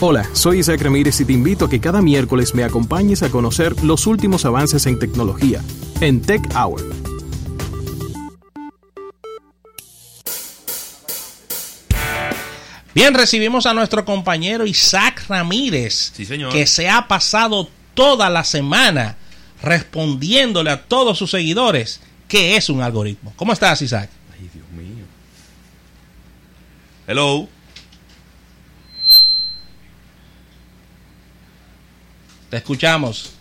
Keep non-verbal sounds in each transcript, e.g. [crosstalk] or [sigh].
Hola, soy Isaac Ramírez y te invito a que cada miércoles me acompañes a conocer los últimos avances en tecnología en Tech Hour. Bien, recibimos a nuestro compañero Isaac Ramírez, que se ha pasado toda la semana respondiéndole a todos sus seguidores qué es un algoritmo. ¿Cómo estás, Isaac? Ay, Dios mío. Hello. Te escuchamos.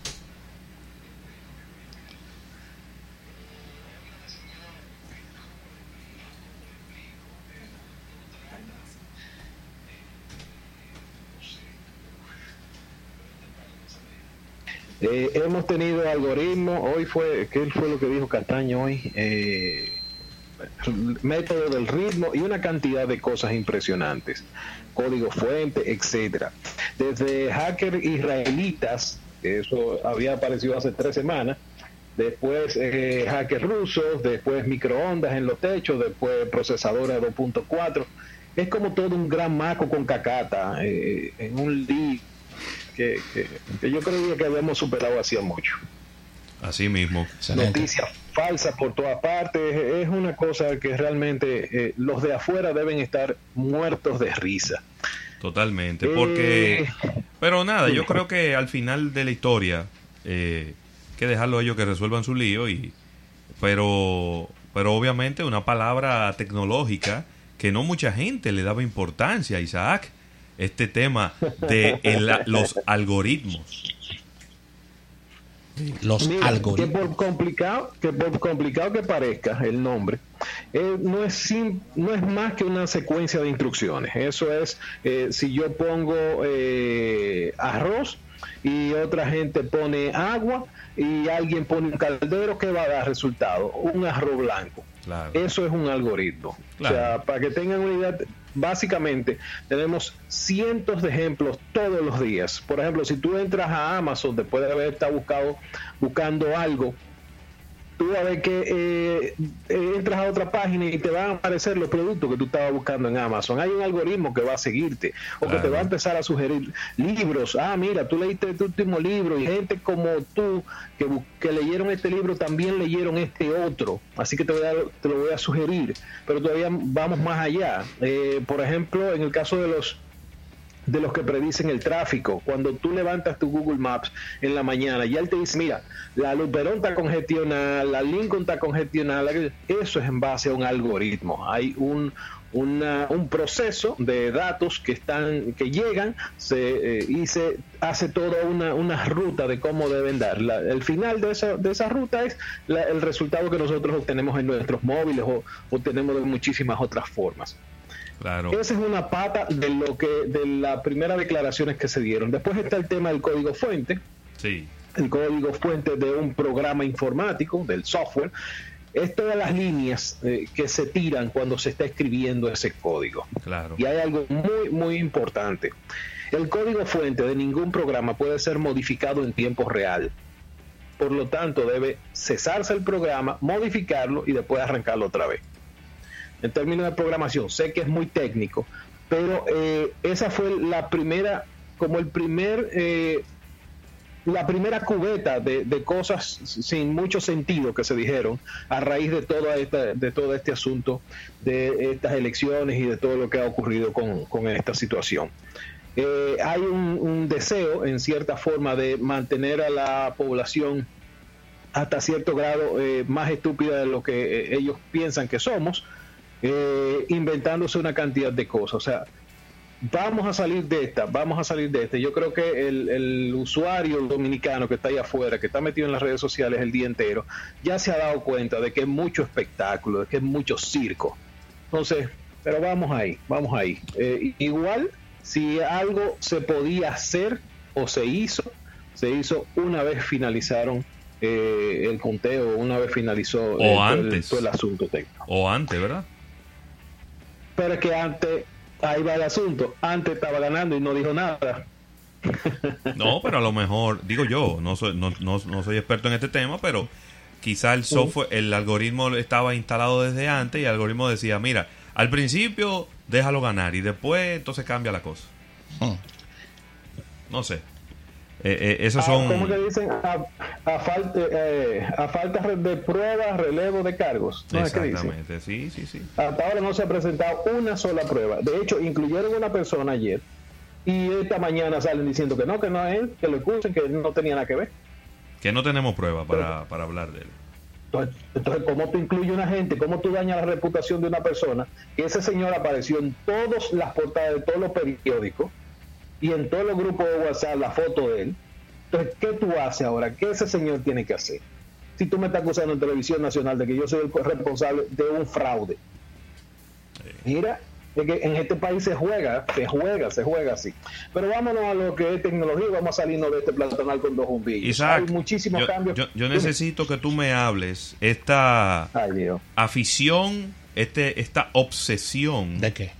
Eh, hemos tenido algoritmos, hoy fue, ¿qué fue lo que dijo Castaño hoy? Eh, método del ritmo y una cantidad de cosas impresionantes, código fuente, etcétera. Desde hackers israelitas, eso había aparecido hace tres semanas, después eh, hackers rusos, después microondas en los techos, después procesadores 2.4. Es como todo un gran maco con cacata eh, en un lead que, yo creía que habíamos superado hacía mucho. Así mismo. Noticias falsas por todas partes. Es una cosa que realmente eh, los de afuera deben estar muertos de risa. Totalmente. Porque. Eh, pero nada, yo creo que al final de la historia. Eh, que dejarlo a ellos que resuelvan su lío. y Pero. Pero obviamente una palabra tecnológica que no mucha gente le daba importancia, Isaac este tema de los algoritmos. Los algoritmos. Que por complicado que por complicado que parezca el nombre, eh, no es no es más que una secuencia de instrucciones. Eso es eh, si yo pongo eh, arroz y otra gente pone agua y alguien pone un caldero, ¿qué va a dar resultado? Un arroz blanco. Eso es un algoritmo. O sea, para que tengan una idea, básicamente tenemos cientos de ejemplos todos los días. Por ejemplo, si tú entras a Amazon después de haber estado buscado, buscando algo tú a ver que eh, eh, entras a otra página y te van a aparecer los productos que tú estabas buscando en Amazon. Hay un algoritmo que va a seguirte o que te va a empezar a sugerir libros. Ah, mira, tú leíste tu último libro y gente como tú que, que leyeron este libro también leyeron este otro. Así que te, voy a, te lo voy a sugerir. Pero todavía vamos más allá. Eh, por ejemplo, en el caso de los de los que predicen el tráfico. Cuando tú levantas tu Google Maps en la mañana y él te dice, mira, la Luperón está congestionada, la Lincoln está congestionada, eso es en base a un algoritmo. Hay un, un proceso de datos que están que llegan se, eh, y se hace toda una, una, ruta de cómo deben dar. el final de esa, de esa ruta es el resultado que nosotros obtenemos en nuestros móviles o obtenemos de muchísimas otras formas. Esa es una pata de lo que de las primeras declaraciones que se dieron. Después está el tema del código fuente. Sí. El código fuente de un programa informático, del software, es todas las líneas eh, que se tiran cuando se está escribiendo ese código. Claro. Y hay algo muy, muy importante. El código fuente de ningún programa puede ser modificado en tiempo real. Por lo tanto, debe cesarse el programa, modificarlo y después arrancarlo otra vez en términos de programación. Sé que es muy técnico, pero eh, esa fue la primera, como el primer, eh, la primera cubeta de, cosas sin mucho sentido que se dijeron a raíz de, toda esta, de todo este asunto de estas elecciones y de todo lo que ha ocurrido con, esta situación. Eh, hay un, deseo, en cierta forma, de mantener a la población hasta cierto grado más estúpida de lo que ellos piensan que somos, eh, inventándose una cantidad de cosas. O sea, vamos a salir de esta, vamos a salir de esta. Yo creo que el, usuario dominicano que está ahí afuera, que está metido en las redes sociales el día entero, ya se ha dado cuenta de que es mucho espectáculo, de que es mucho circo. Entonces, pero vamos ahí, vamos ahí. Eh, igual, si algo se podía hacer o se hizo, se hizo una vez finalizaron eh, el conteo, una vez finalizó o antes. todo el asunto técnico. O antes, ¿verdad? Pero es que antes, ahí va el asunto, antes estaba ganando y no dijo nada. [laughs] No, pero a lo mejor, digo yo, no soy, no, no, soy experto en este tema, pero quizá el software, el algoritmo estaba instalado desde antes y el algoritmo decía, mira, al principio déjalo ganar y después entonces cambia la cosa. Hmm. No sé. Eh, eh, esos ah, son. ¿Cómo que dicen? A, falta, eh, a falta de pruebas, relevo de cargos. Exactamente, sí, sí, sí. Hasta ahora no se ha presentado una sola prueba. De hecho, incluyeron una persona ayer y esta mañana salen diciendo que no, que no es él, que lo excusen, que no tenía nada que ver. Que no tenemos prueba para, para hablar de él. Entonces, ¿cómo tú incluyes una gente? ¿Cómo tú dañas la reputación de una persona? Que ese señor apareció en todas las portadas de todos los periódicos y en todos los grupos de WhatsApp la foto de él. Entonces, ¿qué tú haces ahora? ¿Qué ese señor tiene que hacer? Si tú me estás acusando en televisión nacional de que yo soy el responsable de un fraude. Mira, es que en este país se juega, se juega, se juega así. Pero vámonos a lo que es tecnología y vamos a salirnos de este platanal con dos bombillos. Hay muchísimos cambios. Yo, necesito que tú me hables esta afición, este, esta obsesión. ¿De qué?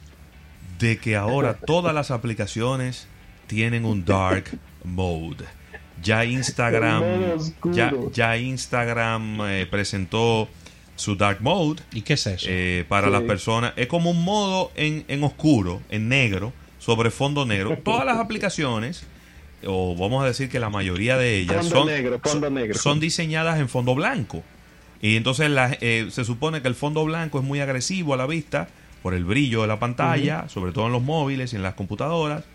De que ahora todas las aplicaciones tienen un dark mode. Ya Instagram, ya, ya Instagram eh, presentó su dark mode. ¿Y qué es eso? Eh, para las personas. Es como un modo en, en oscuro, en negro, sobre fondo negro. Todas las aplicaciones, o vamos a decir que la mayoría de ellas, son, son, diseñadas en fondo blanco. Y entonces eh, se supone que el fondo blanco es muy agresivo a la vista por el brillo de la pantalla, sobre todo en los móviles y en las computadoras.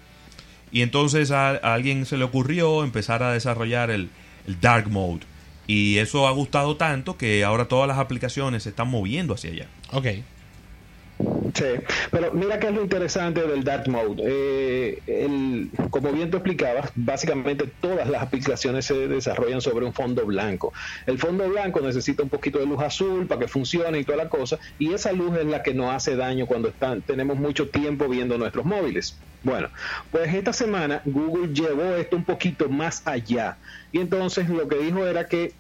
Y entonces a, alguien se le ocurrió empezar a desarrollar el, el dark mode y eso ha gustado tanto que ahora todas las aplicaciones se están moviendo hacia allá. Ok. Sí, pero mira que es lo interesante del Dark Mode. Eh, como bien tú explicabas, básicamente todas las aplicaciones se desarrollan sobre un fondo blanco. El fondo blanco necesita un poquito de luz azul para que funcione y toda la cosa, y esa luz es la que nos hace daño cuando están, tenemos mucho tiempo viendo nuestros móviles. Bueno, pues esta semana Google llevó esto un poquito más allá, y entonces lo que dijo era que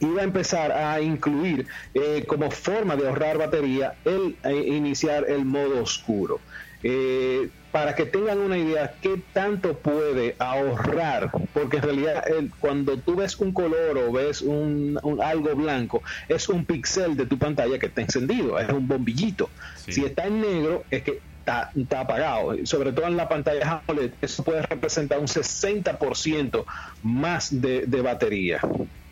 iba a empezar a incluir eh, como forma de ahorrar batería el eh, iniciar el modo oscuro. Eh, para que tengan una idea qué tanto puede ahorrar, porque en realidad cuando tú ves un color o ves un, algo blanco, es un píxel de tu pantalla que está encendido, es un bombillito. Si está en negro, es que Está, está, apagado. Sobre todo en la pantalla AMOLED, eso puede representar un 60% más de, de, batería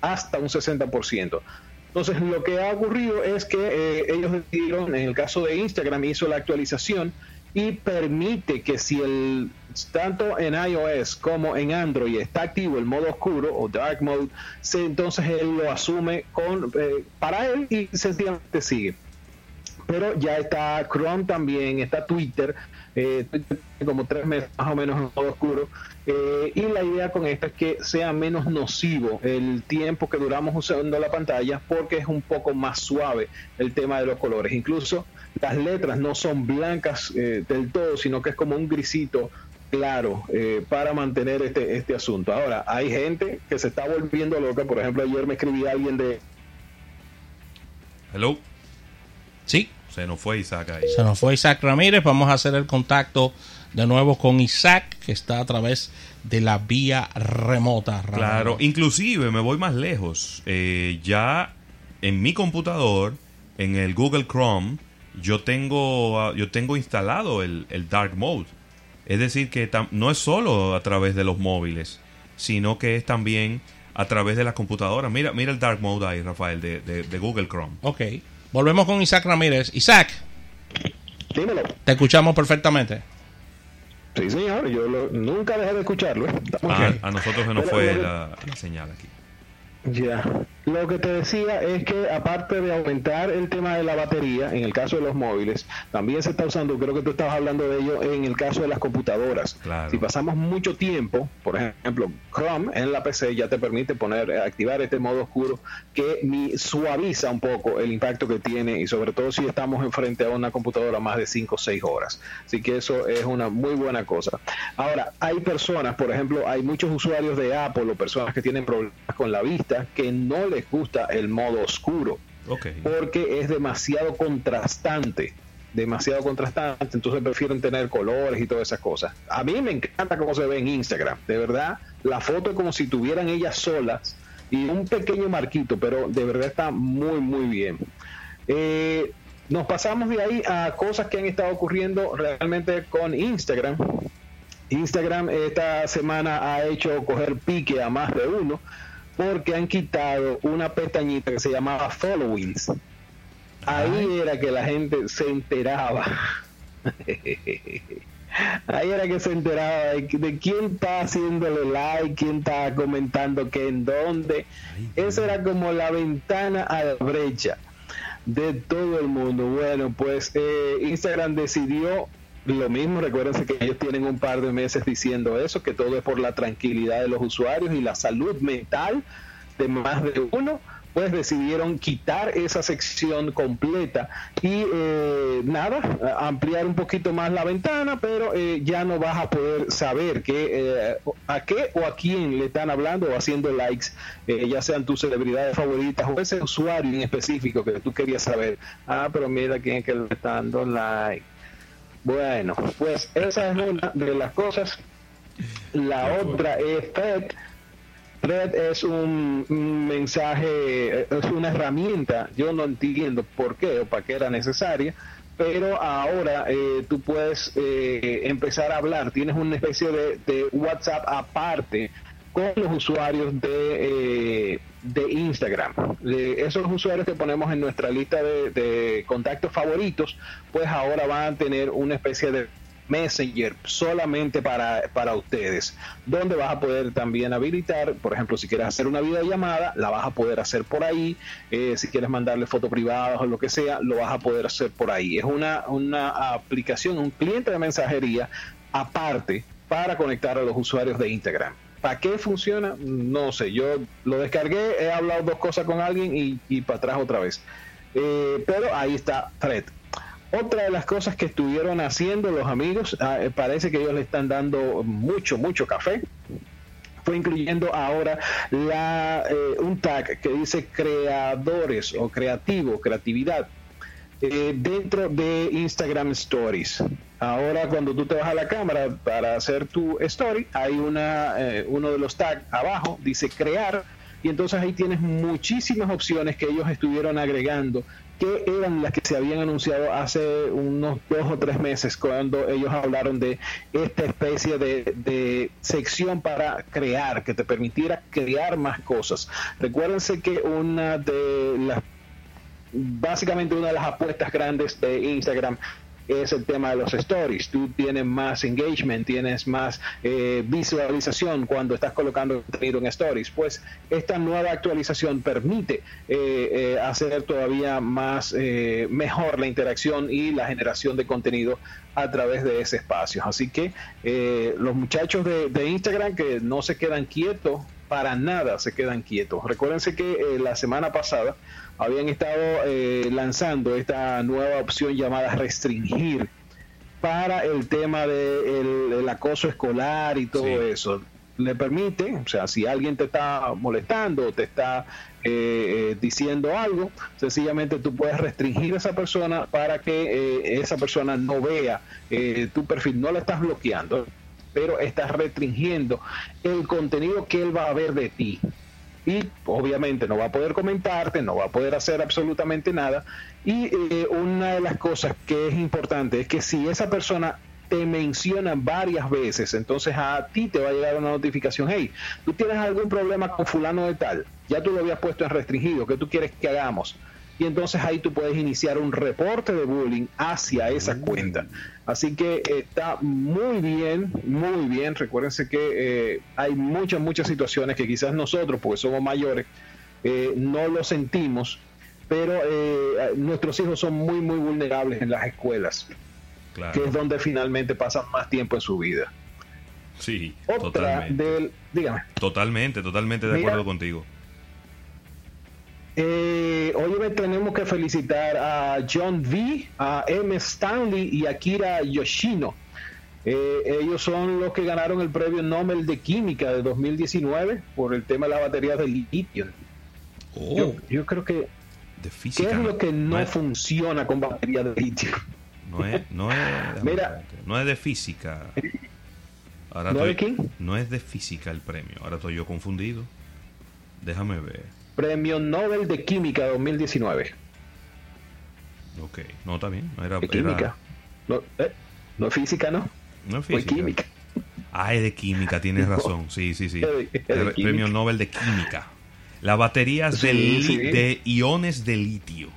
hasta un 60%. Entonces, lo que ha ocurrido es que eh, ellos decidieron, en el caso de Instagram, hizo la actualización y permite que si el tanto en iOS como en Android está activo el modo oscuro o dark mode, se, entonces él lo asume con eh, para él y sencillamente sigue. Pero ya está Chrome también, está Twitter, eh, como tres meses más o menos en modo oscuro. Eh, y la idea con esto es que sea menos nocivo el tiempo que duramos usando la pantalla porque es un poco más suave el tema de los colores. Incluso las letras no son blancas eh, del todo, sino que es como un grisito claro eh, para mantener este, este asunto. Ahora, hay gente que se está volviendo loca. Por ejemplo, ayer me escribí a alguien de... Hello. Sí. Se nos fue Isaac ahí. Se nos fue Isaac Ramírez. Vamos a hacer el contacto de nuevo con Isaac, que está a través de la vía remota. Claro, inclusive me voy más lejos. Eh, ya en mi computador, en el Google Chrome, yo tengo, ah, yo tengo instalado el, Dark Mode. Es decir, que no es solo a través de los móviles, sino que es también a través de las computadoras. Mira, mira el Dark Mode ahí, Rafael, de, de Google Chrome. Ok. Volvemos con Isaac Ramírez. Isaac. Dímelo. Te escuchamos perfectamente. Sí, señor, yo nunca dejé de escucharlo. ¿eh? Ah, a nosotros se nos fue la señal aquí. Ya. Lo que te decía es que aparte de aumentar el tema de la batería, en el caso de los móviles, también se está usando, creo que tú estabas hablando de ello, en el caso de las computadoras. Si pasamos mucho tiempo, por ejemplo, Chrome en la PC ya te permite poner, activar este modo oscuro que suaviza un poco el impacto que tiene y sobre todo si estamos enfrente a una computadora más de 5 o 6 horas. Así que eso es una muy buena cosa. Ahora, hay personas, por ejemplo, hay muchos usuarios de Apple o personas que tienen problemas con la vista que no les gusta el modo oscuro. Porque es demasiado contrastante. Demasiado contrastante. Entonces prefieren tener colores y todas esas cosas. A mí me encanta cómo se ve en Instagram. De verdad, la foto es como si tuvieran ellas solas y un pequeño marquito, pero de verdad está muy, muy bien. Eh, nos pasamos de ahí a cosas que han estado ocurriendo realmente con Instagram. Instagram esta semana ha hecho coger pique a más de uno porque han quitado una pestañita que se llamaba Followings. Ahí era que la gente se enteraba. [laughs] Ahí era que se enteraba de, quién está haciéndole like, quién está comentando qué en dónde. Esa era como la ventana a la brecha de todo el mundo. Bueno, pues eh, Instagram decidió lo mismo. Recuérdense que ellos tienen un par de meses diciendo eso, que todo es por la tranquilidad de los usuarios y la salud mental de más de uno pues decidieron quitar esa sección completa y eh, nada, ampliar un poquito más la ventana, pero eh, ya no vas a poder saber que, eh, a qué o a quién le están hablando o haciendo likes, ya sean tus celebridades favoritas o ese usuario en específico que tú querías saber. Ah, pero mira quién es que le está dando like. Bueno, pues esa es una de las cosas. La otra es Fed Red es un, mensaje, es una herramienta, yo no entiendo por qué o para qué era necesaria, pero ahora eh, tú puedes eh, empezar a hablar, tienes una especie de, WhatsApp aparte con los usuarios de, eh, de Instagram. esos usuarios que ponemos en nuestra lista de, contactos favoritos, pues ahora van a tener una especie de Messenger solamente para, para ustedes, donde vas a poder también habilitar, por ejemplo, si quieres hacer una videollamada, la vas a poder hacer por ahí, eh, si quieres mandarle fotos privadas o lo que sea, lo vas a poder hacer por ahí. Es una, una aplicación, un cliente de mensajería aparte para conectar a los usuarios de Instagram. ¿Para qué funciona? No sé, yo lo descargué, he hablado dos cosas con alguien y, y para atrás otra vez. Eh, pero ahí está Thread. Otra de las cosas que estuvieron haciendo los amigos, ah, eh, parece que ellos le están dando mucho, mucho café. Fue incluyendo ahora eh, un tag que dice creadores o creativo, creatividad, eh, dentro de Instagram Stories. Ahora cuando tú te vas a la cámara para hacer tu story, hay una, uno de los tags abajo, dice crear, y entonces ahí tienes muchísimas opciones que ellos estuvieron agregando que eran las que se habían anunciado hace unos dos o tres meses cuando ellos hablaron de esta especie de, sección para crear, que te permitiera crear más cosas. Recuérdense que una de las, básicamente una de las apuestas grandes de Instagram es el tema de los stories. Tú tienes más engagement, tienes más eh, visualización cuando estás colocando contenido en stories. Pues esta nueva actualización permite eh, eh, hacer todavía más mejor la interacción y la generación de contenido a través de ese espacio. Así que los muchachos de Instagram que no se quedan quietos para nada se quedan quietos. Recuérdense que la semana pasada habían estado eh, lanzando esta nueva opción llamada restringir para el tema del de acoso escolar y todo eso. Le permite, o sea, si alguien te está molestando o te está eh, eh, diciendo algo, sencillamente tú puedes restringir a esa persona para que esa persona no vea tu perfil, no la estás bloqueando, pero estás restringiendo el contenido que él va a ver de ti y obviamente no va a poder comentarte, no va a poder hacer absolutamente nada. Y eh, una de las cosas que es importante es que si esa persona te menciona varias veces, entonces a ti te va a llegar una notificación, hey, tú tienes algún problema con fulano de tal, ya tú lo habías puesto en restringido, ¿qué tú quieres que hagamos? Y entonces ahí tú puedes iniciar un reporte de bullying hacia esa mm. cuenta. Así que está muy bien, muy bien. Recuérdense que eh, hay muchas, muchas situaciones que quizás nosotros, porque somos mayores, eh, no lo sentimos, pero eh, nuestros hijos son muy, muy vulnerables en las escuelas, que es donde finalmente pasan más tiempo en su vida. Sí, totalmente. dígame. Totalmente, totalmente de acuerdo contigo. Eh, hoy tenemos que felicitar a John V, a M. Stanley y a Kira Yoshino. Eh, ellos son los que ganaron el premio Nobel de Química de 2019 por el tema de la batería de litio. Oh. Yo, creo que... De física, ¿Qué es lo que no, funciona con batería de litio? No es, no es, [laughs] no es de física. Ahora ¿No, no es de física el premio. Ahora estoy yo confundido. Déjame ver. Premio Nobel de Química 2019. Ok, no. No era, química. No, eh, no es física, ¿no? No es física. química. Ah, es de química, tienes [laughs] razón. Sí, sí, sí. Premio Nobel de Química. Las baterías de, de iones de litio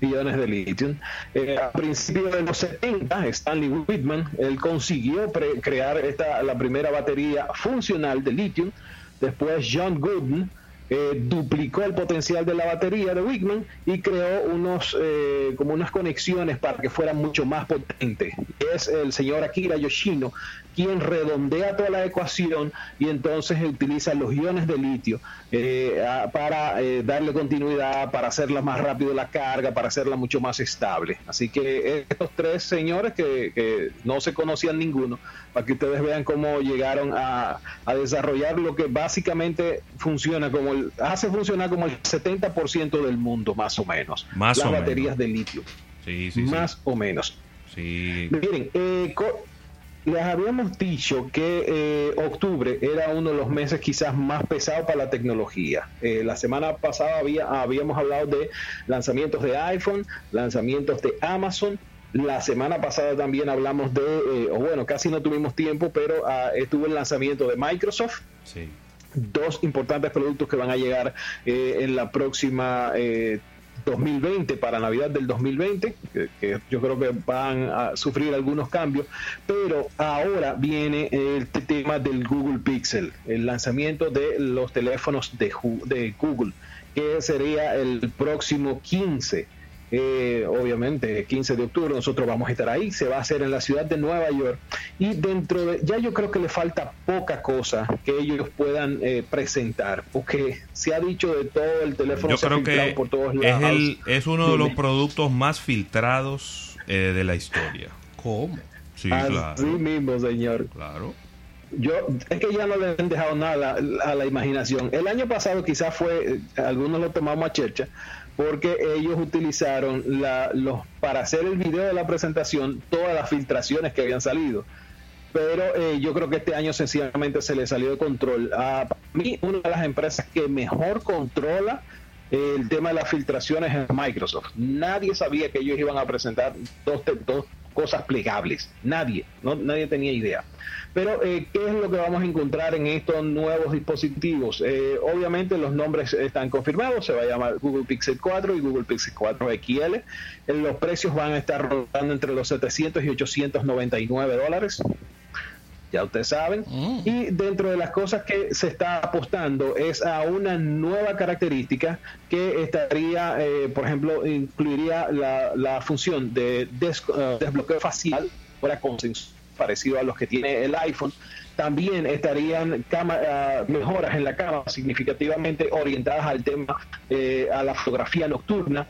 iones de litio. Eh, a principios de los 70, Stanley Whitman, él consiguió crear esta, la primera batería funcional de litio. Después John Gooden eh, duplicó el potencial de la batería de Whitman y creó unos eh, como unas conexiones para que fuera mucho más potente. Es el señor Akira Yoshino quien redondea toda la ecuación y entonces utiliza los iones de litio eh, para eh, darle continuidad, para hacerla más rápido la carga, para hacerla mucho más estable. Así que estos tres señores que, no se conocían ninguno, para que ustedes vean cómo llegaron a, desarrollar lo que básicamente funciona como el, hace funcionar como el 70% del mundo, más o menos. Más las baterías de litio. Sí, sí, más o menos. Sí. Miren, eh, les habíamos dicho que eh, octubre era uno de los meses quizás más pesados para la tecnología. Eh, la semana pasada había, habíamos hablado de lanzamientos de iPhone, lanzamientos de Amazon. La semana pasada también hablamos de, eh, o bueno, casi no tuvimos tiempo, pero ah, estuvo el lanzamiento de Microsoft. Sí. Dos importantes productos que van a llegar en la próxima 2020 para Navidad del 2020, que, yo creo que van a sufrir algunos cambios, pero ahora viene el tema del Google Pixel, el lanzamiento de los teléfonos de, de Google, que sería el próximo 15 eh, obviamente 15 de octubre nosotros vamos a estar ahí, se va a hacer en la ciudad de Nueva York y dentro de, ya yo creo que le falta poca cosa que ellos puedan eh, presentar, porque se ha dicho de todo el teléfono yo creo que por todos lados. Es, el, es uno de los productos más filtrados eh, de la historia. ¿Cómo? Sí, Así mismo, señor. Claro. Yo, es que ya no le han dejado nada a la, imaginación. El año pasado quizás fue, algunos lo tomamos a chercha, porque ellos utilizaron los, para hacer el video de la presentación todas las filtraciones que habían salido. Pero eh, yo creo que este año sencillamente se le salió de control. A mí, una de las empresas que mejor controla el tema de las filtraciones es Microsoft. Nadie sabía que ellos iban a presentar dos cosas plegables. Nadie, no, nadie tenía idea. Pero, eh, ¿qué es lo que vamos a encontrar en estos nuevos dispositivos? Eh, obviamente los nombres están confirmados, se va a llamar Google Pixel 4 y Google Pixel 4 XL. Eh, los precios van a estar rotando entre los 700 y 899 dólares ya ustedes saben. Mm. Y dentro de las cosas que se está apostando es a una nueva característica que estaría, por ejemplo, incluiría la, función de desbloqueo facial para consenso parecido a los que tiene el iPhone. También estarían ah, mejoras en la cámara significativamente orientadas al tema, eh, a la fotografía nocturna.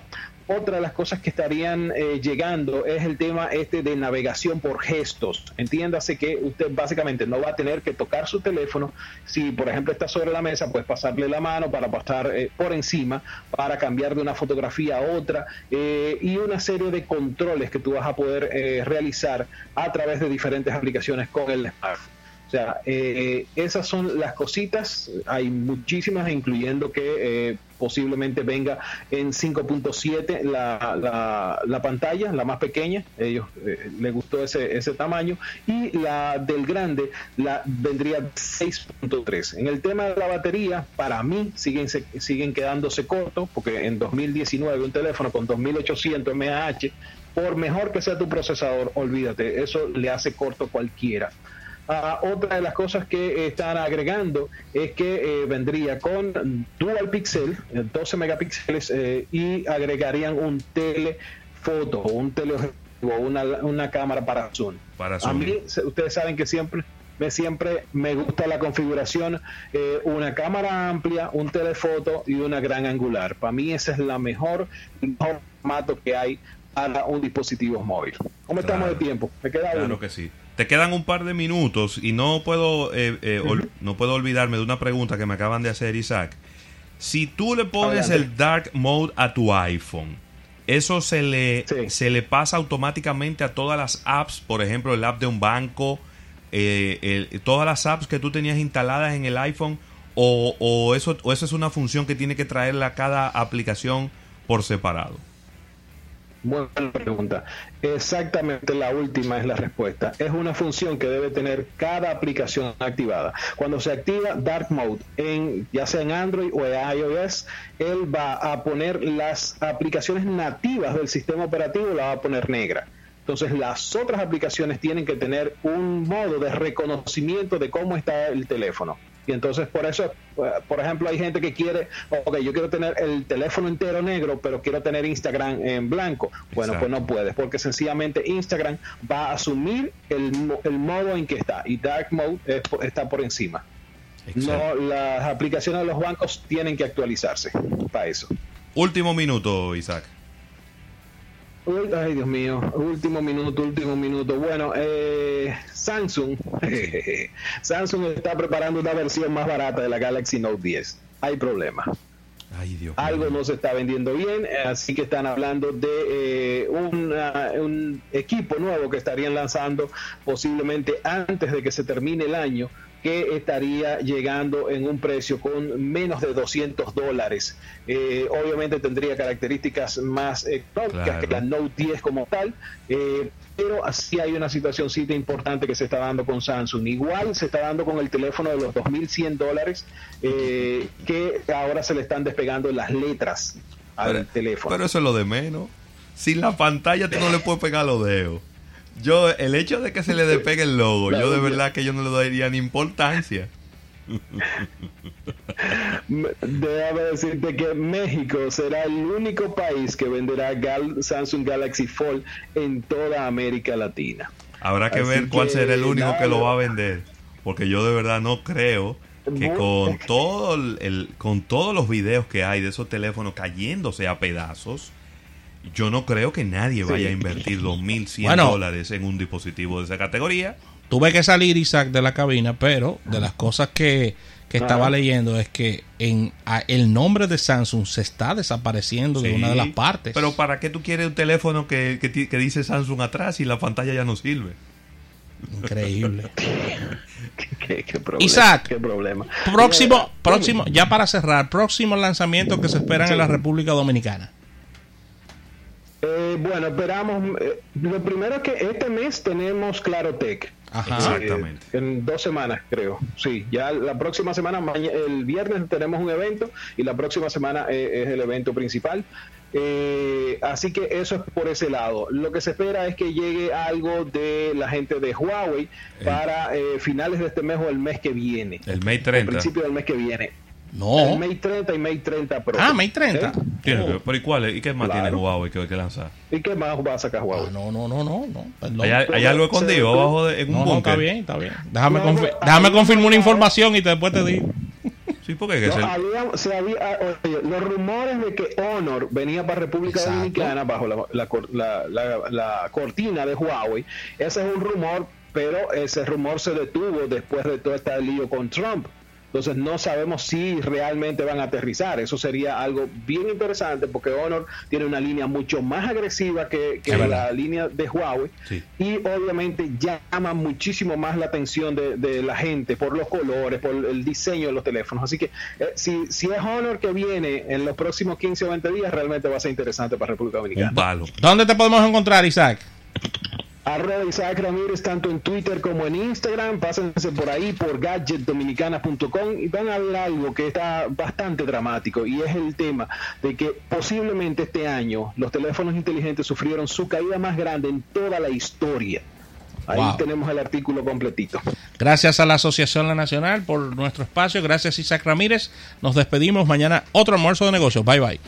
Otra de las cosas que estarían eh, llegando es el tema este de navegación por gestos. Entiéndase que usted básicamente no va a tener que tocar su teléfono. Si, por ejemplo, está sobre la mesa, pues pasarle la mano para pasar eh, por encima, para cambiar de una fotografía a otra eh, y una serie de controles que tú vas a poder realizar a través de diferentes aplicaciones con el smartphone. O sea, eh, esas son las cositas, hay muchísimas, incluyendo que eh, posiblemente venga en 5.7 la, la, pantalla, la más pequeña, ellos eh, les gustó ese, ese tamaño, y la del grande la vendría 6.3. En el tema de la batería, para mí siguen, siguen quedándose cortos, porque en 2019 un teléfono con 2800 mAh, por mejor que sea tu procesador, olvídate, eso le hace corto cualquiera. Ah, otra de las cosas que están agregando es que eh, vendría con dual pixel, 12 megapíxeles, eh, y agregarían un telefoto, un teleobjetivo, una, una cámara para zoom. Para A mí, ustedes saben que siempre me siempre me gusta la configuración eh, una cámara amplia un telefoto y una gran angular. Para mí ese es la mejor el mejor formato que hay para un dispositivo móvil. ¿cómo estamos de tiempo? me queda claro que sí te quedan un par de minutos y no puedo, eh, eh, no puedo olvidarme de una pregunta que me acaban de hacer Isaac. Si tú le pones el dark mode a tu iPhone, eso se le, se le pasa automáticamente a todas las apps, por ejemplo, el app de un banco, eh, todas las apps que tú tenías instaladas en el iPhone, o, o, eso, o eso es una función que tiene que traerle a cada aplicación por separado. Buena pregunta. Exactamente la última es la respuesta. Es una función que debe tener cada aplicación activada. Cuando se activa Dark Mode, en, ya sea en Android o en iOS, él va a poner las aplicaciones nativas del sistema operativo, la va a poner negra. Entonces las otras aplicaciones tienen que tener un modo de reconocimiento de cómo está el teléfono. Y entonces por eso, eh, por ejemplo, hay gente que quiere, ok, yo quiero tener el teléfono entero negro, pero quiero tener Instagram en blanco. Bueno, pues no puedes, porque sencillamente Instagram va a asumir el, el modo en que está y Dark Mode está por encima. No, las aplicaciones de los bancos tienen que actualizarse para eso. Último minuto, Isaac. Ay, Dios mío, último minuto, último minuto. Bueno, eh, Samsung, [laughs] Samsung está preparando una versión más barata de la Galaxy Note 10. Hay problema. Ay, Dios Algo no se está vendiendo bien, así que están hablando de eh, un equipo nuevo que estarían lanzando posiblemente antes de que se termine el año que estaría llegando en un precio con menos de 200 dólares. Eh, obviamente tendría características más económicas que la Note 10 como tal, eh, pero así hay una situación importante que se está dando con Samsung. Igual se está dando con el teléfono de los 2.100 dólares, eh, que ahora se le están despegando las letras al teléfono. Pero eso es lo de menos. Sin la pantalla tú no le puedes pegar los dedos. Yo, el hecho de que se le despegue el logo, yo de verdad que yo no le daría ni importancia. Déjame decirte que México será el único país que venderá Samsung Galaxy Fold en toda América Latina. Habrá que ver cuál será el único que lo va a vender, porque yo de verdad no creo que con todo el, con todos los videos que hay de esos teléfonos cayéndose a pedazos, yo no creo que nadie vaya a invertir 2.100 dólares en un dispositivo de esa categoría. Tuve que salir, Isaac, de la cabina, pero de las cosas que, estaba leyendo es que en el nombre de Samsung se está desapareciendo de una de las partes. Pero ¿para qué tú quieres un teléfono que, que, dice Samsung atrás y la pantalla ya no sirve? Increíble. [laughs] ¿Qué, problema, Isaac, qué problema. Próximo, próximo, ya para cerrar, próximo lanzamiento que se esperan en la República Dominicana. Eh, bueno, esperamos. Eh, lo primero es que este mes tenemos Clarotech. Ajá. Exactamente. En dos semanas, creo. Sí, ya la próxima semana, el viernes tenemos un evento y la próxima semana eh, es el evento principal. así que eso es por ese lado. Lo que se espera es que llegue algo de la gente de Huawei para finales de este mes o el mes que viene. El mes 30. Al principio del mes que viene. No. El Mate 30 y Mate 30 Pro. Ah, Mate 30. ¿Pero y cuál? ¿Y qué más tiene Huawei que hay que lanzar? ¿Y qué más va a sacar Huawei? Ah, no, no, no, no. no. ¿Hay, ¿Hay, algo escondido abajo de en un no, no, está bien, está bien. Déjame, déjame confirmar una información y después te digo. Sí, porque que había, se había, ah, oye, los rumores de que Honor venía para República Dominicana bajo la, la, la, la, cortina de Huawei, ese es un rumor, pero ese rumor se detuvo después de todo este lío con Trump. Entonces no sabemos si realmente van a aterrizar. Eso sería algo bien interesante porque Honor tiene una línea mucho más agresiva que, la línea de Huawei y obviamente llama muchísimo más la atención de, la gente por los colores, por el diseño de los teléfonos. Así que eh, si, si es Honor que viene en los próximos 15 o 20 días, realmente va a ser interesante para República Dominicana. ¿Dónde te podemos encontrar, Isaac? Arroba Isaac Ramírez, tanto en Twitter como en Instagram. Pásense por ahí por gadgetdominicana.com y van a ver algo que está bastante dramático y es el tema de que posiblemente este año los teléfonos inteligentes sufrieron su caída más grande en toda la historia. Ahí tenemos el artículo completito. Gracias a la Asociación La Nacional por nuestro espacio. Gracias Isaac Ramírez. Nos despedimos. Mañana otro almuerzo de negocios. Bye bye.